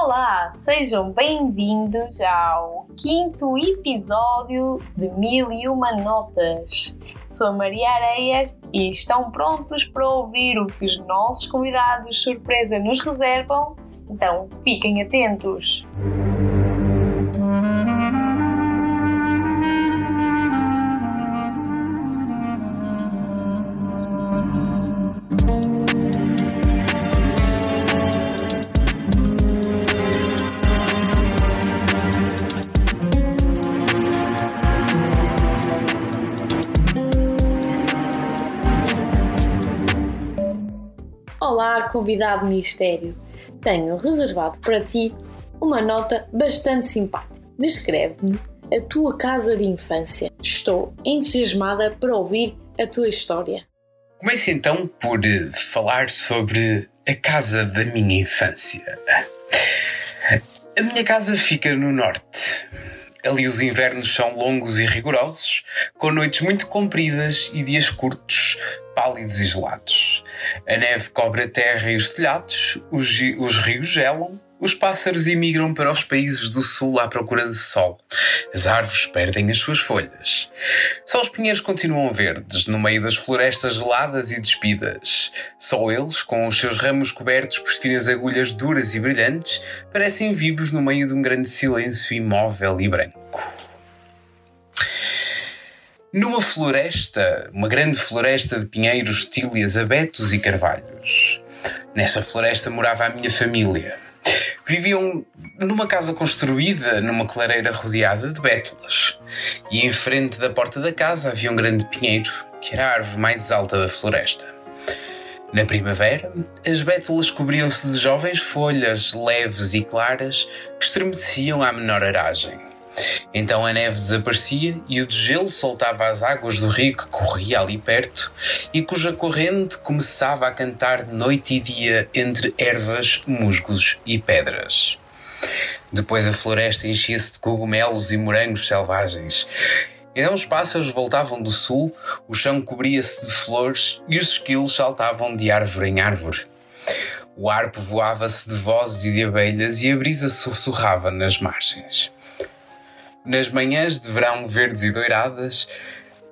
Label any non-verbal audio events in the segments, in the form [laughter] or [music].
Olá, sejam bem-vindos ao quinto episódio de Mil e Uma Notas. Sou Maria Areias e estão prontos para ouvir o que os nossos convidados surpresa nos reservam? Então fiquem atentos! Olá, convidado mistério. Tenho reservado para ti uma nota bastante simpática. Descreve-me a tua casa de infância. Estou entusiasmada para ouvir a tua história. Comece então por eh, falar sobre a casa da minha infância. A minha casa fica no norte. Ali os invernos são longos e rigorosos, com noites muito compridas e dias curtos, pálidos e gelados. A neve cobre a terra e os telhados, os, os rios gelam, os pássaros imigram para os países do sul à procura de sol. As árvores perdem as suas folhas. Só os pinheiros continuam verdes, no meio das florestas geladas e despidas. Só eles, com os seus ramos cobertos por finas agulhas duras e brilhantes, parecem vivos no meio de um grande silêncio imóvel e branco. Numa floresta, uma grande floresta de pinheiros, tílias, abetos e carvalhos. Nessa floresta morava a minha família. Viviam numa casa construída numa clareira rodeada de bétulas. E em frente da porta da casa havia um grande pinheiro, que era a árvore mais alta da floresta. Na primavera, as bétulas cobriam-se de jovens folhas leves e claras que estremeciam à menor aragem. Então a neve desaparecia e o gelo soltava as águas do rio que corria ali perto e cuja corrente começava a cantar noite e dia entre ervas, musgos e pedras. Depois a floresta enchia-se de cogumelos e morangos selvagens. Então os pássaros voltavam do sul, o chão cobria-se de flores e os esquilos saltavam de árvore em árvore. O ar povoava-se de vozes e de abelhas e a brisa sussurrava nas margens. Nas manhãs de verão verdes e doiradas,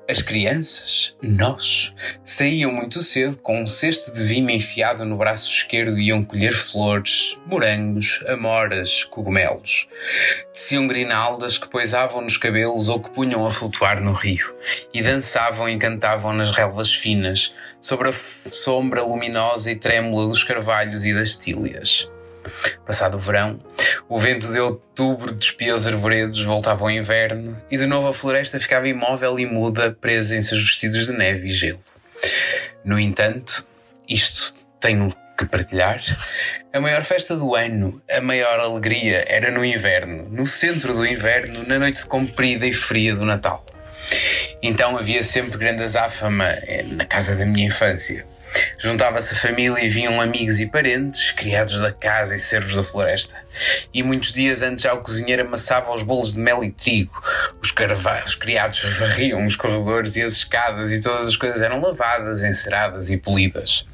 as crianças, nós, saíam muito cedo com um cesto de vime enfiado no braço esquerdo e iam colher flores, morangos, amoras, cogumelos. Teciam grinaldas que poisavam nos cabelos ou que punham a flutuar no rio, e dançavam e cantavam nas relvas finas, sobre a sombra luminosa e trêmula dos carvalhos e das tílias. Passado o verão, o vento de outubro despia os arvoredos, voltava ao inverno e de novo a floresta ficava imóvel e muda, presa em seus vestidos de neve e gelo. No entanto, isto tenho que partilhar. A maior festa do ano, a maior alegria era no inverno, no centro do inverno, na noite comprida e fria do Natal. Então havia sempre grande azáfama eh, na casa da minha infância. Juntava-se a família e vinham amigos e parentes, criados da casa e servos da floresta. E muitos dias antes já o cozinheiro amassava os bolos de mel e trigo. Os, os criados varriam os corredores e as escadas e todas as coisas eram lavadas, enceradas e polidas.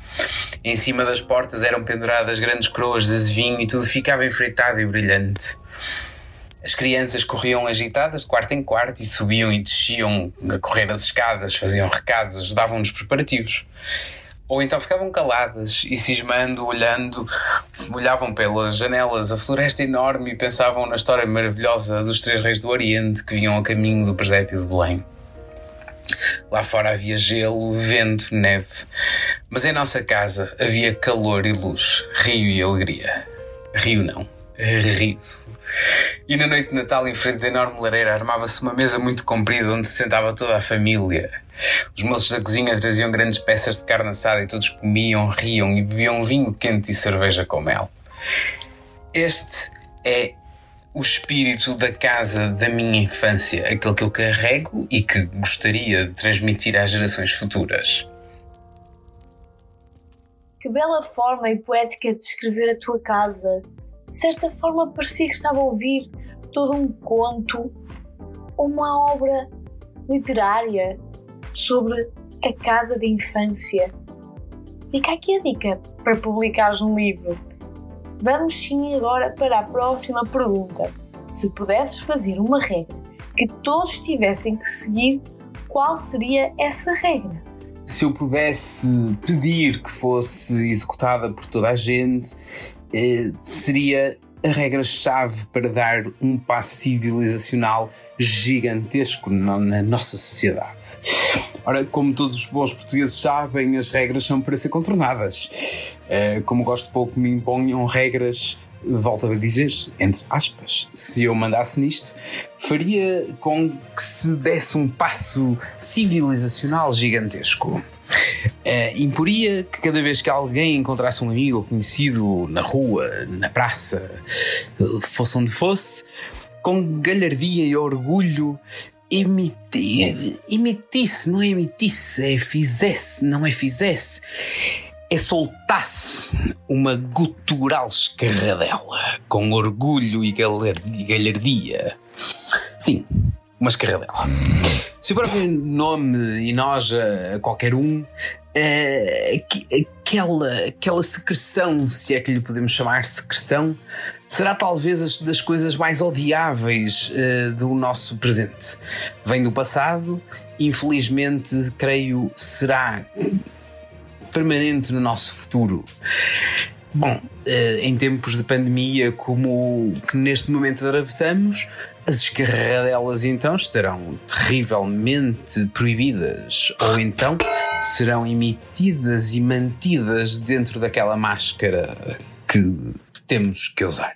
Em cima das portas eram penduradas grandes coroas de azevinho e tudo ficava enfeitado e brilhante. As crianças corriam agitadas de quarto em quarto e subiam e desciam a correr as escadas, faziam recados, ajudavam nos preparativos ou então ficavam caladas e cismando, olhando, olhavam pelas janelas a floresta enorme e pensavam na história maravilhosa dos três reis do Oriente que vinham a caminho do presépio de Belém. Lá fora havia gelo, vento, neve, mas em nossa casa havia calor e luz, rio e alegria. Rio não, riso. E na noite de Natal, em frente da enorme lareira, armava-se uma mesa muito comprida onde se sentava toda a família os moços da cozinha traziam grandes peças de carne assada e todos comiam, riam e bebiam vinho quente e cerveja com mel. Este é o espírito da casa da minha infância, aquele que eu carrego e que gostaria de transmitir às gerações futuras. Que bela forma e poética de descrever a tua casa. De certa forma, parecia que estava a ouvir todo um conto, uma obra literária sobre a casa de infância. Fica aqui a dica para publicares um livro. Vamos sim agora para a próxima pergunta. Se pudesses fazer uma regra que todos tivessem que seguir, qual seria essa regra? Se eu pudesse pedir que fosse executada por toda a gente, seria a regra-chave para dar um passo civilizacional gigantesco na, na, nossa sociedade. Ora, como todos os bons portugueses sabem, as regras são para ser contornadas. Uh, como gosto pouco me imponham regras, volto a dizer, entre aspas, se eu mandasse nisto, faria com que se desse um passo civilizacional gigantesco. Uh, imporia que cada vez que alguém encontrasse um amigo ou conhecido na rua, na praça, fosse onde fosse, com galhardia e orgulho, emitir, emitisse, não é emitisse, é fizesse, não é fizesse, é soltasse uma gutural escarradela com orgulho e galhardia. Sim, uma escarradela. Se o próprio nome enoja a qualquer um, é, aquela, aquela secreção, se é que lhe podemos chamar secreção, será talvez das coisas mais odiáveis uh, do nosso presente. Vem do passado, infelizmente, creio, será permanente no nosso futuro. Bom, uh, em tempos de pandemia como que neste momento atravessamos, as escarradelas então estarão terrivelmente proibidas ou então serão emitidas e mantidas dentro daquela máscara que temos que usar.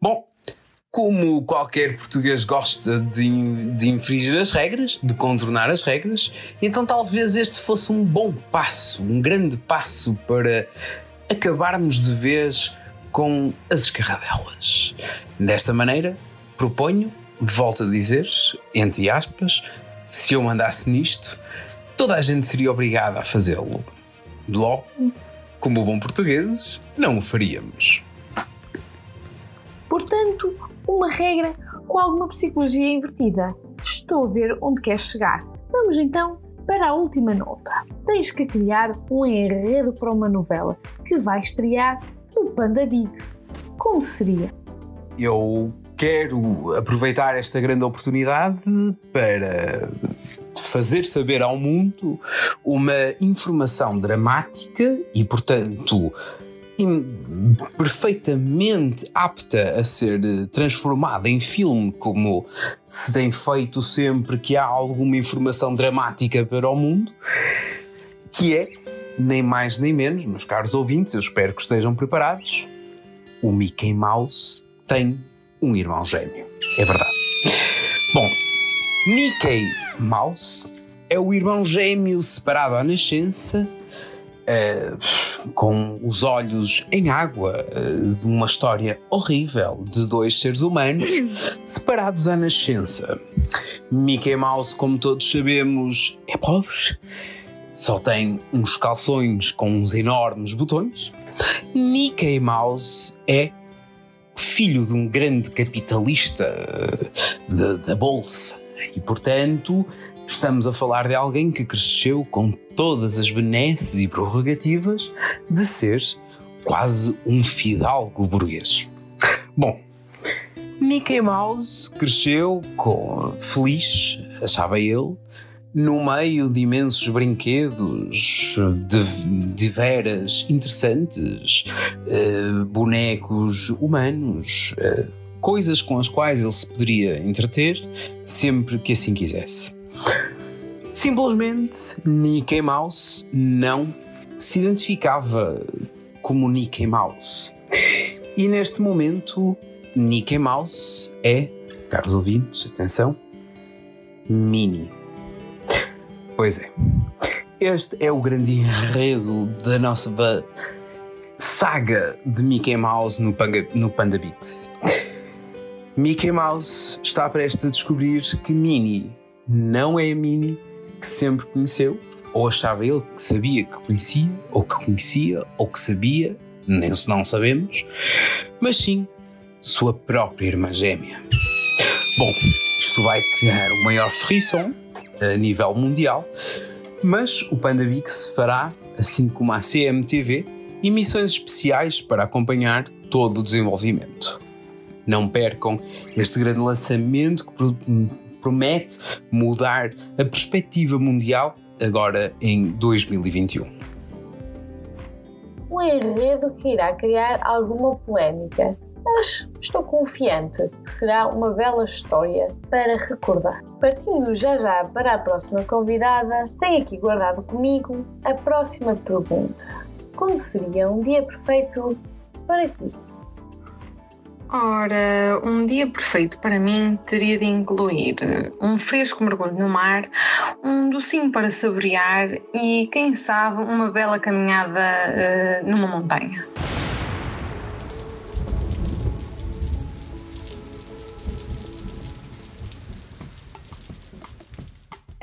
Bom, como qualquer português gosta de, de infringir as regras, de contornar as regras, então talvez este fosse um bom passo, um grande passo para acabarmos de vez com as escarradelas. Desta maneira, proponho, volto a dizer, entre aspas, se eu mandasse nisto, toda a gente seria obrigada a fazê-lo. Logo, como bom portugueses, não o faríamos. Portanto, uma regra com alguma psicologia invertida. Estou a ver onde queres chegar. Vamos então para a última nota. Tens que criar um enredo para uma novela que vai estrear no Panda Bigs. Como seria? Eu quero aproveitar esta grande oportunidade para fazer saber ao mundo uma informação dramática e, portanto, perfeitamente apta a ser transformada em filme, como se tem feito sempre que há alguma informação dramática para o mundo, que é, nem mais nem menos, meus caros ouvintes, eu espero que estejam preparados. O Mickey Mouse tem um irmão gêmeo. É verdade. Bom, Mickey Mouse é o irmão gêmeo separado à nascença, uh, com os olhos em água, uh, de uma história horrível de dois seres humanos [coughs] separados à nascença. Mickey Mouse, como todos sabemos, é pobre, só tem uns calções com uns enormes botões. Mickey Mouse é filho de um grande capitalista da bolsa e, portanto, estamos a falar de alguém que cresceu com todas as benesses e prerrogativas de ser quase um fidalgo burguês. Bom, Mickey Mouse cresceu com, feliz, achava ele, no meio de imensos brinquedos de, de veras interessantes, uh, bonecos humanos, uh, coisas com as quais ele se poderia entreter sempre que assim quisesse. Simplesmente, Mickey Mouse não se identificava como Mickey Mouse. E neste momento, Mickey Mouse é, caros ouvintes, atenção, Minnie. Pois é. Este é o grande enredo da nossa saga de Mickey Mouse no, Panga, no Panda Beats. Mickey Mouse está prestes a descobrir que Minnie não é a Minnie que sempre conheceu, ou achava ele que sabia que conhecia, ou que conhecia, ou que sabia, nem não sabemos, mas sim sua própria irmã gêmea. Bom, isto vai criar o maior frisson a nível mundial, mas o Panda Bix fará, assim como a CMTV, e missões especiais para acompanhar todo o desenvolvimento. Não percam este grande lançamento que promete mudar a perspectiva mundial agora em 2021. Um enredo que irá criar alguma polémica, mas estou confiante que será uma bela história para recordar. Partindo já já para a próxima convidada, tenho aqui guardado comigo a próxima pergunta. Como seria um dia perfeito para ti? Ora, um dia perfeito para mim teria de incluir um fresco mergulho no mar, um docinho para saborear e, quem sabe, uma bela caminhada uh, numa montanha.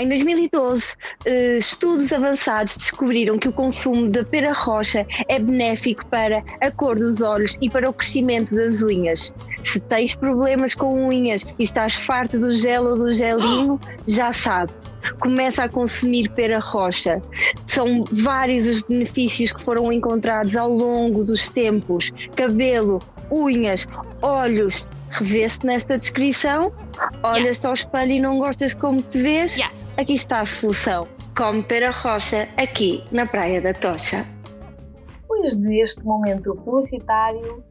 Em 2012, eh, estudos avançados descobriram que o consumo da pera roxa é benéfico para a cor dos olhos e para o crescimento das unhas. Se tens problemas com unhas e estás farto do gel ou do gelinho, já sabe. Começa a consumir pera roxa. São vários os benefícios que foram encontrados ao longo dos tempos: cabelo, unhas, olhos. Revê-se nesta descrição Olhas yes. ao espelho e não gostas como te vês? Yes. Aqui está a solução. Come pera rocha aqui na Praia da Tocha. Depois deste momento publicitário,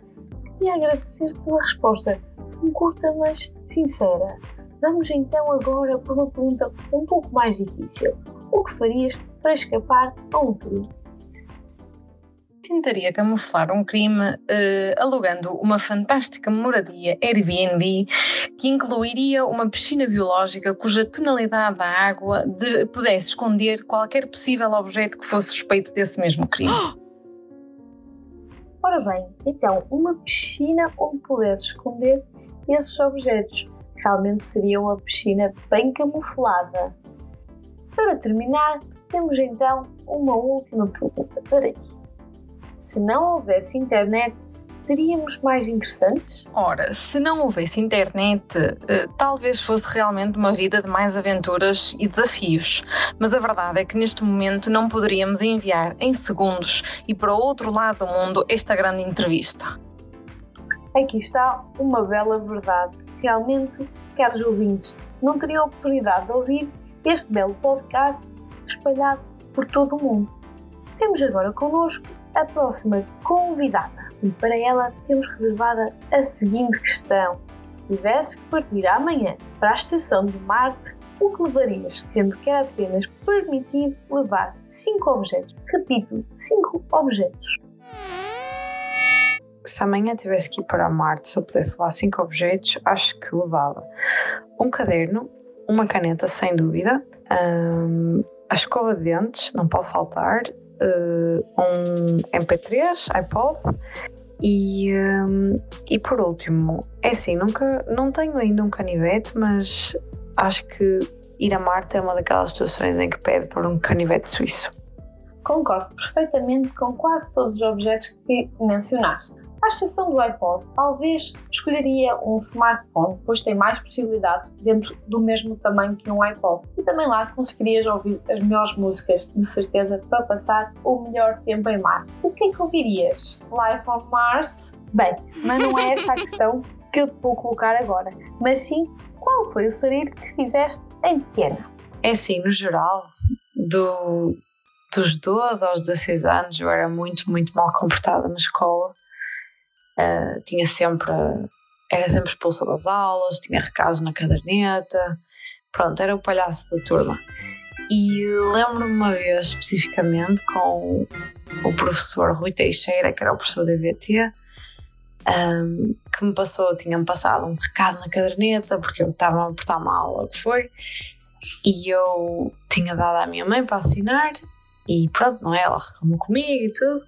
queria agradecer pela resposta tão curta, mas sincera. Vamos então agora para uma pergunta um pouco mais difícil. O que farias para escapar a um crime? Tentaria camuflar um crime uh, alugando uma fantástica moradia Airbnb que incluiria uma piscina biológica cuja tonalidade da água de, pudesse esconder qualquer possível objeto que fosse suspeito desse mesmo crime. [gasps] Ora bem, então, uma piscina onde pudesse esconder esses objetos. Realmente seria uma piscina bem camuflada. Para terminar, temos então uma última pergunta para ti se não houvesse internet, seríamos mais interessantes? Ora, se não houvesse internet, eh, talvez fosse realmente uma vida de mais aventuras e desafios. Mas a verdade é que neste momento não poderíamos enviar em segundos e para o outro lado do mundo esta grande entrevista. Aqui está uma bela verdade. Realmente, caros ouvintes, não teriam a oportunidade de ouvir este belo podcast espalhado por todo o mundo. Temos agora connosco a próxima convidada. E para ela temos reservada a seguinte questão: se tivesses que partir amanhã para a estação de Marte, o que levarias, sendo que é apenas permitido levar 5 objetos? Repito, 5 objetos. Se amanhã tivesse que ir para Marte, se eu pudesse levar 5 objetos, acho que levava um caderno, uma caneta, sem dúvida, hum, a escova de dentes, não pode faltar, um MP3, iPod e, um, e por último, é assim, nunca, não tenho ainda um canivete, mas acho que ir a Marte é uma daquelas situações em que pede por um canivete suíço. Concordo perfeitamente com quase todos os objetos que mencionaste. Exceção do iPod, talvez escolheria um smartphone, pois tem mais possibilidades dentro do mesmo tamanho que um iPod. E também lá conseguirias ouvir as melhores músicas, de certeza, para passar o melhor tempo em Marte. O que é que ouvirias? Life on Mars? Bem, mas não é essa a questão que eu te vou colocar agora, mas sim qual foi o sarir que fizeste em pequena? É assim, no geral, do, dos 12 aos 16 anos eu era muito, muito mal comportada na escola Uh, tinha sempre. Era sempre expulsa das aulas, tinha recados na caderneta, pronto, era o palhaço da turma. E lembro-me uma vez especificamente com o professor Rui Teixeira, que era o professor da EVT, um, que me passou, tinha-me passado um recado na caderneta porque eu estava a portar ou o que foi, e eu tinha dado à minha mãe para assinar, e pronto, não é? Ela reclamou comigo e tudo.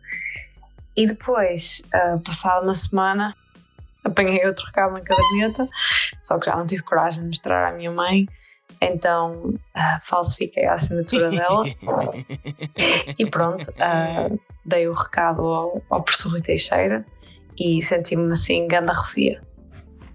E depois, uh, passada uma semana, apanhei outro recado na caderneta, só que já não tive coragem de mostrar à minha mãe, então uh, falsifiquei a assinatura dela [laughs] e pronto, uh, dei o recado ao, ao professor Rui Teixeira e senti-me assim, ganda refia.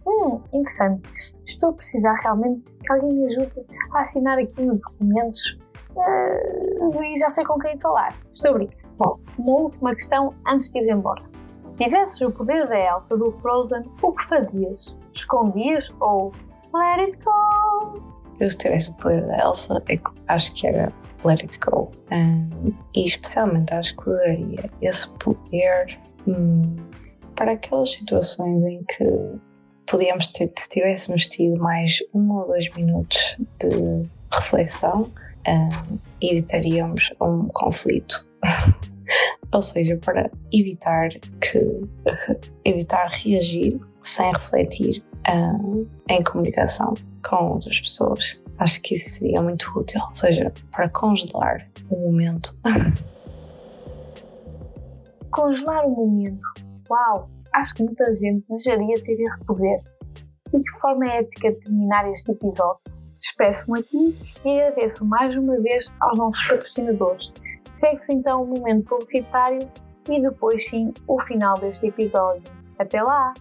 Hum, interessante. Estou a precisar realmente que alguém me ajude a assinar aqui uns documentos uh, e já sei com quem falar. Estou a brincar. Bom, uma última questão antes de ir embora. Se tivesses o poder da Elsa do Frozen, o que fazias? Escondias ou let it go? Eu se tivesse o poder da Elsa, acho que era let it go. Um, e especialmente acho que usaria esse poder hum, para aquelas situações em que podíamos ter, se tivéssemos tido mais um ou dois minutos de reflexão, um, evitaríamos um conflito. [laughs] ou seja, para evitar que [laughs] evitar reagir sem refletir um, em comunicação com outras pessoas. Acho que isso seria muito útil, ou seja, para congelar o momento. [laughs] congelar o momento. Uau! Acho que muita gente desejaria ter esse poder. E de forma épica de terminar este episódio, despeço-me aqui e agradeço mais uma vez aos nossos patrocinadores. Segue-se então o momento publicitário e depois sim o final deste episódio. Até lá!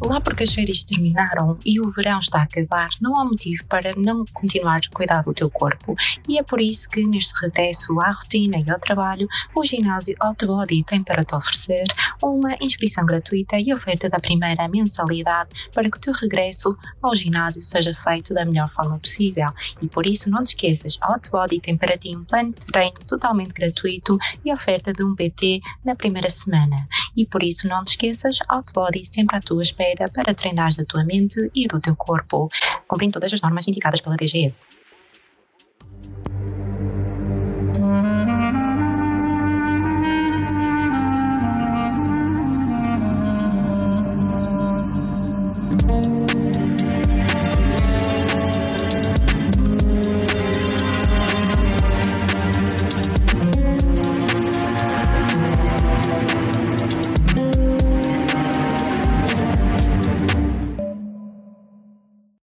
Lá porque as férias terminaram e o verão está a acabar, não há motivo para não continuar a cuidar do teu corpo. E é por isso que neste regresso à rotina e ao trabalho, o ginásio Outbody tem para te oferecer uma inscrição gratuita e oferta da primeira mensalidade para que o teu regresso ao ginásio seja feito da melhor forma possível. E por isso não te esqueças, a Outbody tem para ti um plano de treino totalmente gratuito e oferta de um PT na primeira semana. E por isso não te esqueças, Outbody sempre à tua espera para treinar a tua mente e do teu corpo, cumprindo todas as normas indicadas pela DGS.